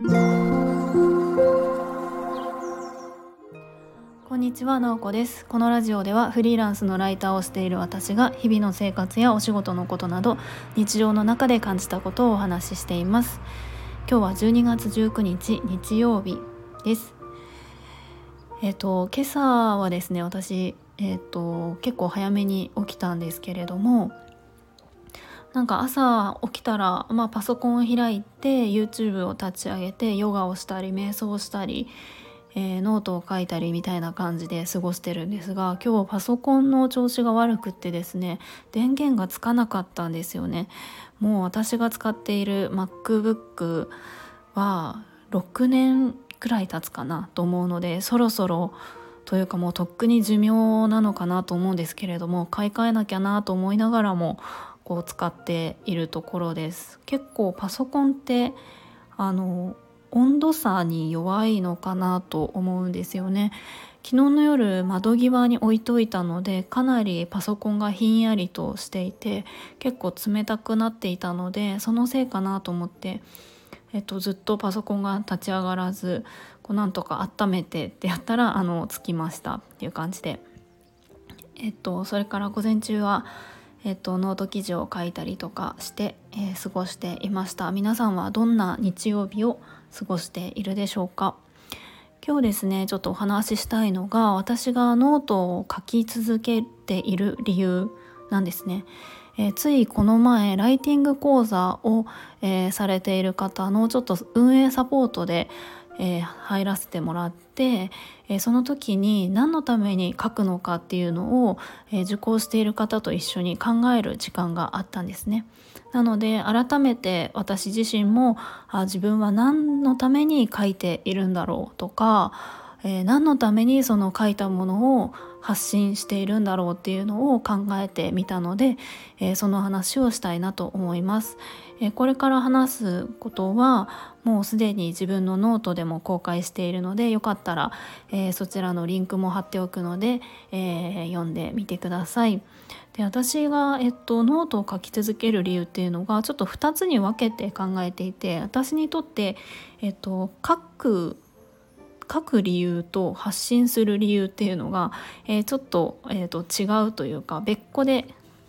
こんにちは、なおこです。このラジオではフリーランスのライターをしている私が日々の生活やお仕事のことなど日常の中で感じたことをお話ししています。今日は12月19日日曜日です。えっ、と今朝はですね、私えっ、と結構早めに起きたんですけれども。なんか朝起きたら、まあ、パソコンを開いて YouTube を立ち上げてヨガをしたり瞑想をしたり、えー、ノートを書いたりみたいな感じで過ごしてるんですが今日パソコンの調子が悪くってですね電源がつかなかったんですよね。もう私が使っている MacBook は6年くらい経つかなと思うのでそろそろというかもうとっくに寿命なのかなと思うんですけれども買い替えなきゃなと思いながらもこう使っているところです。結構パソコンってあの温度差に弱いのかなと思うんですよね。昨日の夜窓際に置いといたのでかなりパソコンがひんやりとしていて結構冷たくなっていたのでそのせいかなと思ってえっと、ずっとパソコンが立ち上がらずこうなんとか温めてってやったらあのつきましたっていう感じで、えっと、それから午前中はえっと、ノート記事を書いたりとかして、えー、過ごしていました。皆さんはどんな日曜日を過ごしているでしょうか？今日ですねちょっとお話ししたいのが私がノートを書き続けている理由なんですね、えー、ついこの前ライティング講座を、えー、されている方のちょっと運営サポートでえー、入らせてもらって、えー、その時に何のために書くのかっていうのを、えー、受講している方と一緒に考える時間があったんですね。なので改めて私自身もあ自分は何のために書いているんだろうとか、え何のためにその書いたものを発信しているんだろうっていうのを考えてみたので、えその話をしたいなと思います。えこれから話すことはもうすでに自分のノートでも公開しているのでよかったら、え、そちらのリンクも貼っておくので、え、読んでみてください。で私が、えっと、ノートを書き続ける理由っていうのがちょっと2つに分けて考えていて私にとって、えっと、書く書く理由と発信する理由っていうのが、えー、ちょっと,、えーと違うというか別個で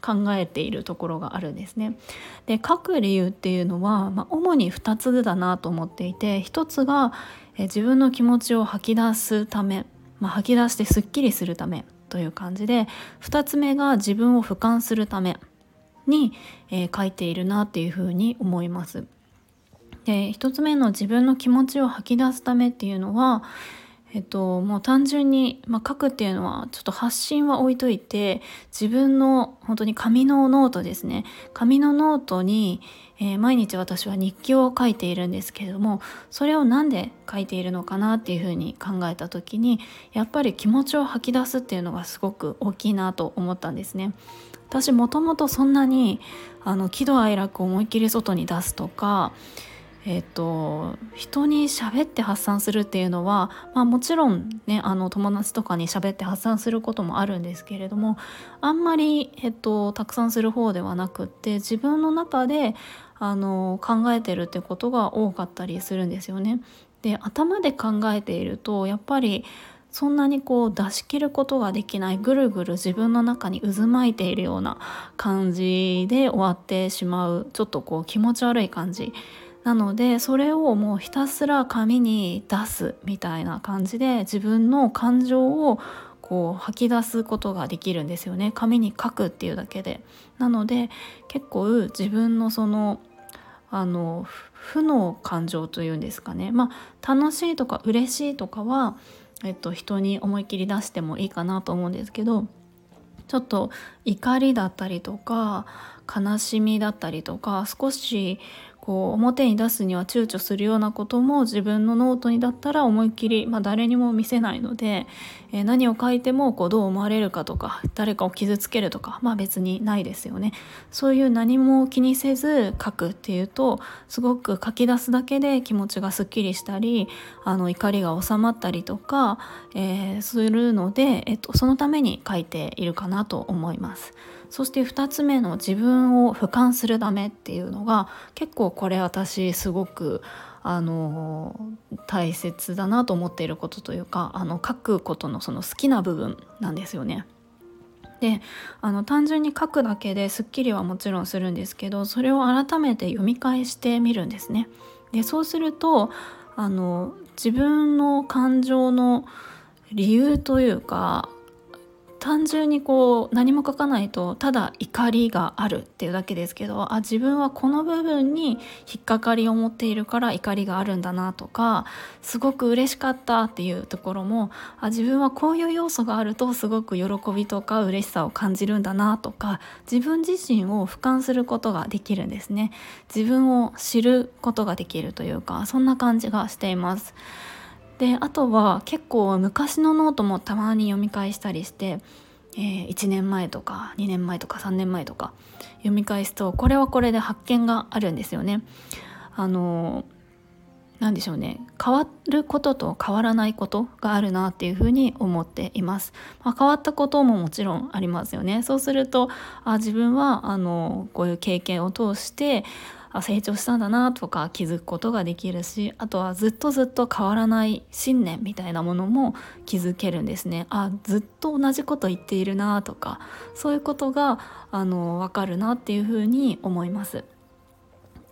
考えているところがあるんですね。で書く理由っていうのは、まあ、主に2つだなと思っていて1つがえ自分の気持ちを吐き出すため、まあ、吐き出してすっきりするためという感じで2つ目が自分を俯瞰するために、えー、書いているなっていうふうに思います。で1つ目の自分の気持ちを吐き出すためっていうのはえっと、もう単純に、まあ、書くっていうのはちょっと発信は置いといて自分の本当に紙のノートですね紙のノートに、えー、毎日私は日記を書いているんですけれどもそれを何で書いているのかなっていうふうに考えた時にやっぱり気持ちを吐き出すっていうのがすごく大きいなと思ったんですね。私もともとそんなにあの喜怒哀楽を思いっきり外に出すとかえっと、人に喋って発散するっていうのは、まあ、もちろんねあの友達とかに喋って発散することもあるんですけれどもあんまり、えっと、たくさんする方ではなくって自分の中であの考えてるってことが多かったりするんですよね。で頭で考えているとやっぱりそんなにこう出し切ることができないぐるぐる自分の中に渦巻いているような感じで終わってしまうちょっとこう気持ち悪い感じなのでそれをもうひたすら紙に出すみたいな感じで自分の感情をこう吐き出すことができるんですよね紙に書くっていうだけで。なので結構自分のそのあの負の感情というんですかねまあ楽しいとか嬉しいとかは、えっと、人に思い切り出してもいいかなと思うんですけどちょっと怒りだったりとか悲しみだったりとか少しこう表に出すには躊躇するようなことも自分のノートにだったら思いっきり、まあ、誰にも見せないので、えー、何を書いてもこうどう思われるかとか誰かを傷つけるとかまあ別にないですよね。そういう何も気にせず書くっていうとすごく書き出すだけで気持ちがすっきりしたりあの怒りが収まったりとか、えー、するので、えっと、そのために書いているかなと思います。そして2つ目の自分を俯瞰するためっていうのが結構これ私すごくあの大切だなと思っていることというかあの書くことのその好きな部分なんですよね。であの単純に書くだけですっきりはもちろんするんですけどそれを改めて読み返してみるんですね。でそうするとあの自分の感情の理由というか単純にこう何も書かないとただ怒りがあるっていうだけですけどあ自分はこの部分に引っかかりを持っているから怒りがあるんだなとかすごく嬉しかったっていうところもあ自分はこういう要素があるとすごく喜びとか嬉しさを感じるんだなとか自分自身を俯瞰することができるんですね自分を知ることができるというかそんな感じがしています。であとは結構昔のノートもたまに読み返したりして、えー、1年前とか2年前とか3年前とか読み返すとこれはこれで発見があるんですよね。あの何でしょうね。変わることと変わらないことがあるなっていうふうに思っています、まあ、変わったことももちろんありますよね。そうするとあ自分はあのこういう経験を通してあ成長したんだなとか気づくことができるしあとはずっとずっと変わらない信念みたいなものも気づけるんですねあずっと同じこと言っているなとかそういうことがあの分かるなっていうふうに思います。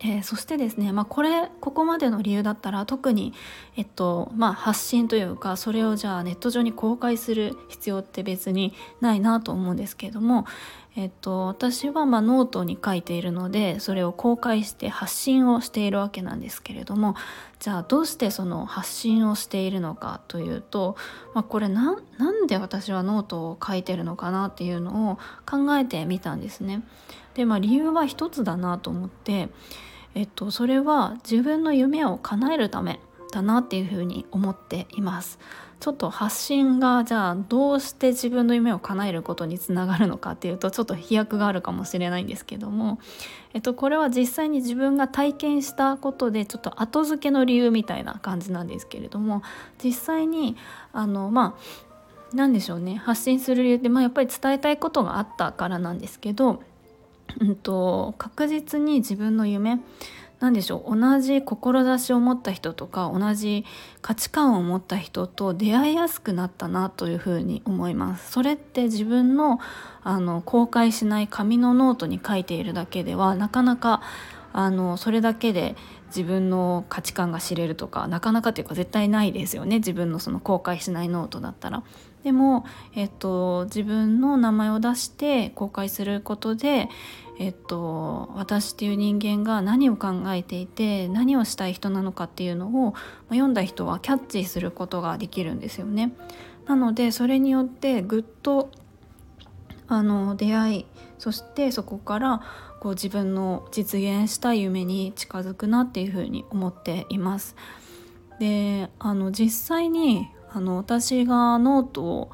えー、そしてですね、まあ、これここまでの理由だったら特に、えっとまあ、発信というかそれをじゃあネット上に公開する必要って別にないなと思うんですけれども、えっと、私はまノートに書いているのでそれを公開して発信をしているわけなんですけれどもじゃあどうしてその発信をしているのかというと、まあ、これなんで私はノートを書いてるのかなっていうのを考えてみたんですね。でまあ理由は一つだなと思って、えっと、それは自分の夢を叶えるためだなっていうふうに思っています。ちょっと発信がじゃあどうして自分の夢を叶えることにつながるのかっていうとちょっと飛躍があるかもしれないんですけども、えっと、これは実際に自分が体験したことでちょっと後付けの理由みたいな感じなんですけれども実際にあのまあ何でしょうね。発信する理由って、まあ、やっぱり伝えたいことがあったからなんですけど、うんと確実に自分の夢何でしょう同じ志を持った人とか同じ価値観を持った人と出会いやすくなったなというふうに思いますそれって自分のあの公開しない紙のノートに書いているだけではなかなかあのそれだけで自分の価値観が知れるとかなかなかというか絶対ないですよね自分のその公開しないノートだったら。でも、えっと、自分の名前を出して公開することで、えっと、私っていう人間が何を考えていて何をしたい人なのかっていうのを、読んだ人はキャッチすることができるんですよね。なのでそれによってぐっとあの出会いそしてそこからこう自分の実現した夢に近づくなっていうふうに思っています。であの実際にあの私がノートを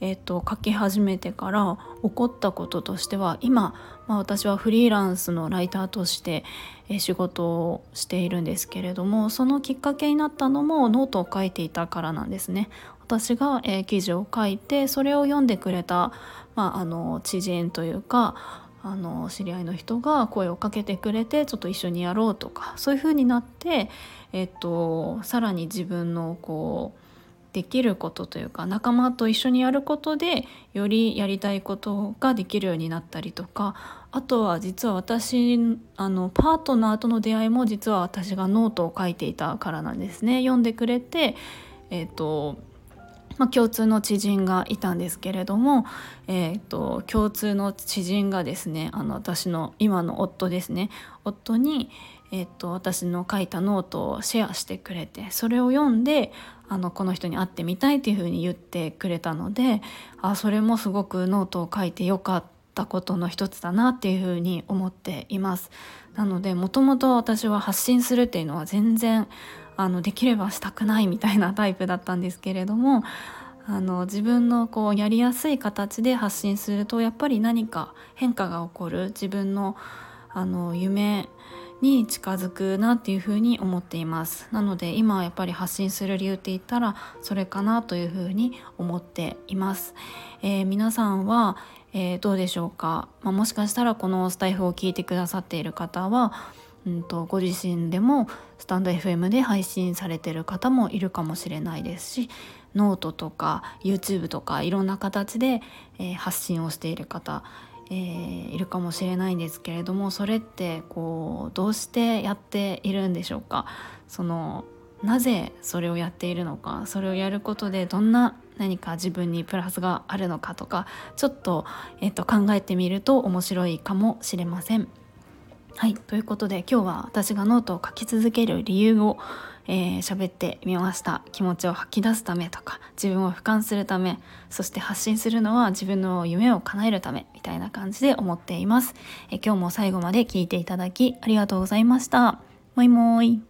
えーと、書き始めてから起こったこととしては今、まあ、私はフリーランスのライターとして、えー、仕事をしているんですけれどもそのきっかけになったのもノートを書いていたからなんですね。私が、えー、記事を書いてそれを読んでくれた、まあ、あの知人というかあの知り合いの人が声をかけてくれてちょっと一緒にやろうとかそういう風になって、えっと、さらに自分のこうできることというか仲間と一緒にやることでよりやりたいことができるようになったりとかあとは実は私あのパートナーとの出会いも実は私がノートを書いていたからなんですね。読んでくれてえ、ー、とまあ、共通の知人がいたんですけれども、えーと、共通の知人がですねあの私の今の夫ですね。夫に、えーと、私の書いたノートをシェアしてくれてそれを読んであのこの人に会ってみたいっていうふうに言ってくれたのであそれもすごくノートを書いてよかったことの一つだなっていうふうに思っています。なのでもともと私は発信するっていうのは全然あのできればしたくないみたいなタイプだったんですけれどもあの自分のこうやりやすい形で発信するとやっぱり何か変化が起こる自分のあの夢に近づくなっていうふうに思っています。なので今はやっぱり発信する理由って言ったらそれかなというふうに思っています、えー、皆さんは、えー、どうでしょうか、まあ、もしかしたらこのスタイフを聞いてくださっている方はうんと、ご自身でもスタンド FM で配信されてる方もいるかもしれないですしノートとか YouTube とかいろんな形で、えー、発信をしている方、えー、いるかもしれないんですけれどもそれってこうどうしてやっているんでしょうか？そのなぜそれをやっているのか？それをやることでどんな何か自分にプラスがあるのかとかちょっと,、えー、と考えてみると面白いかもしれません。はいということで今日は私がノートを書き続ける理由をえー、喋ってみました。気持ちを吐き出すためとか自分を俯瞰するためそして発信するのは自分の夢を叶えるためみたいな感じで思っています、えー、今日も最後まで聞いていただきありがとうございました。もいもーい。